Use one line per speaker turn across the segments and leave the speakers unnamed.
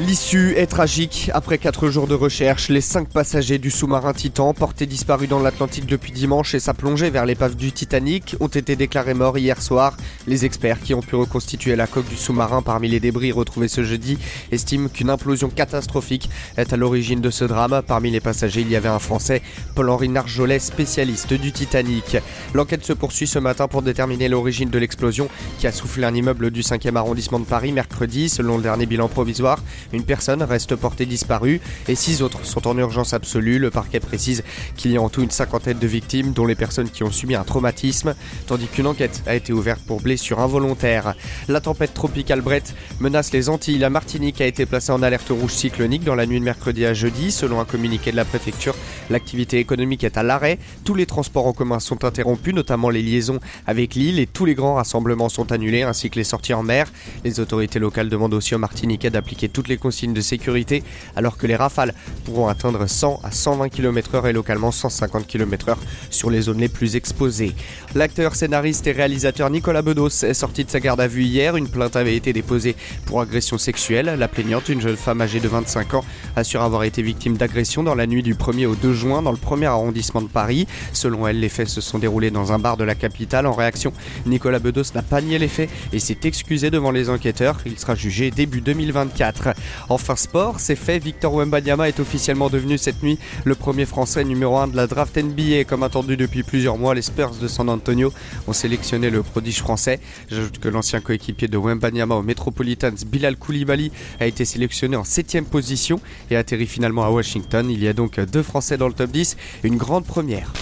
L'issue est tragique. Après 4 jours de recherche, les 5 passagers du sous-marin Titan, portés disparus dans l'Atlantique depuis dimanche et sa plongée vers l'épave du Titanic, ont été déclarés morts hier soir. Les experts qui ont pu reconstituer la coque du sous-marin parmi les débris retrouvés ce jeudi estiment qu'une implosion catastrophique est à l'origine de ce drame. Parmi les passagers, il y avait un Français, Paul-Henri Narjolet, spécialiste du Titanic. L'enquête se poursuit ce matin pour déterminer l'origine de l'explosion qui a soufflé un immeuble du 5e arrondissement de Paris mercredi, selon le dernier bilan provisoire. Une personne reste portée disparue et six autres sont en urgence absolue. Le parquet précise qu'il y a en tout une cinquantaine de victimes, dont les personnes qui ont subi un traumatisme, tandis qu'une enquête a été ouverte pour blessure involontaire. La tempête tropicale Brett menace les Antilles. La Martinique a été placée en alerte rouge cyclonique dans la nuit de mercredi à jeudi. Selon un communiqué de la préfecture, l'activité économique est à l'arrêt. Tous les transports en commun sont interrompus, notamment les liaisons avec l'île, et tous les grands rassemblements sont annulés, ainsi que les sorties en mer. Les autorités locales demandent aussi aux Martiniquais d'appliquer toutes les consignes de sécurité, alors que les rafales pourront atteindre 100 à 120 km/h et localement 150 km/h sur les zones les plus exposées. L'acteur, scénariste et réalisateur Nicolas Bedos est sorti de sa garde à vue hier. Une plainte avait été déposée pour agression sexuelle. La plaignante, une jeune femme âgée de 25 ans, assure avoir été victime d'agression dans la nuit du 1er au 2 juin dans le premier arrondissement de Paris. Selon elle, les faits se sont déroulés dans un bar de la capitale. En réaction, Nicolas Bedos n'a pas nié les faits et s'est excusé devant les enquêteurs. Il sera jugé début 2024. Enfin, sport, c'est fait. Victor Wembanyama est officiellement devenu cette nuit le premier Français numéro 1 de la draft NBA. Comme attendu depuis plusieurs mois, les Spurs de San Antonio ont sélectionné le prodige français. J'ajoute que l'ancien coéquipier de Wembanyama au Metropolitans, Bilal Koulibaly, a été sélectionné en 7 position et atterri finalement à Washington. Il y a donc deux Français dans le top 10, une grande première.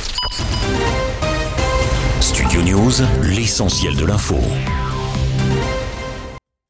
Studio News, l'essentiel de l'info.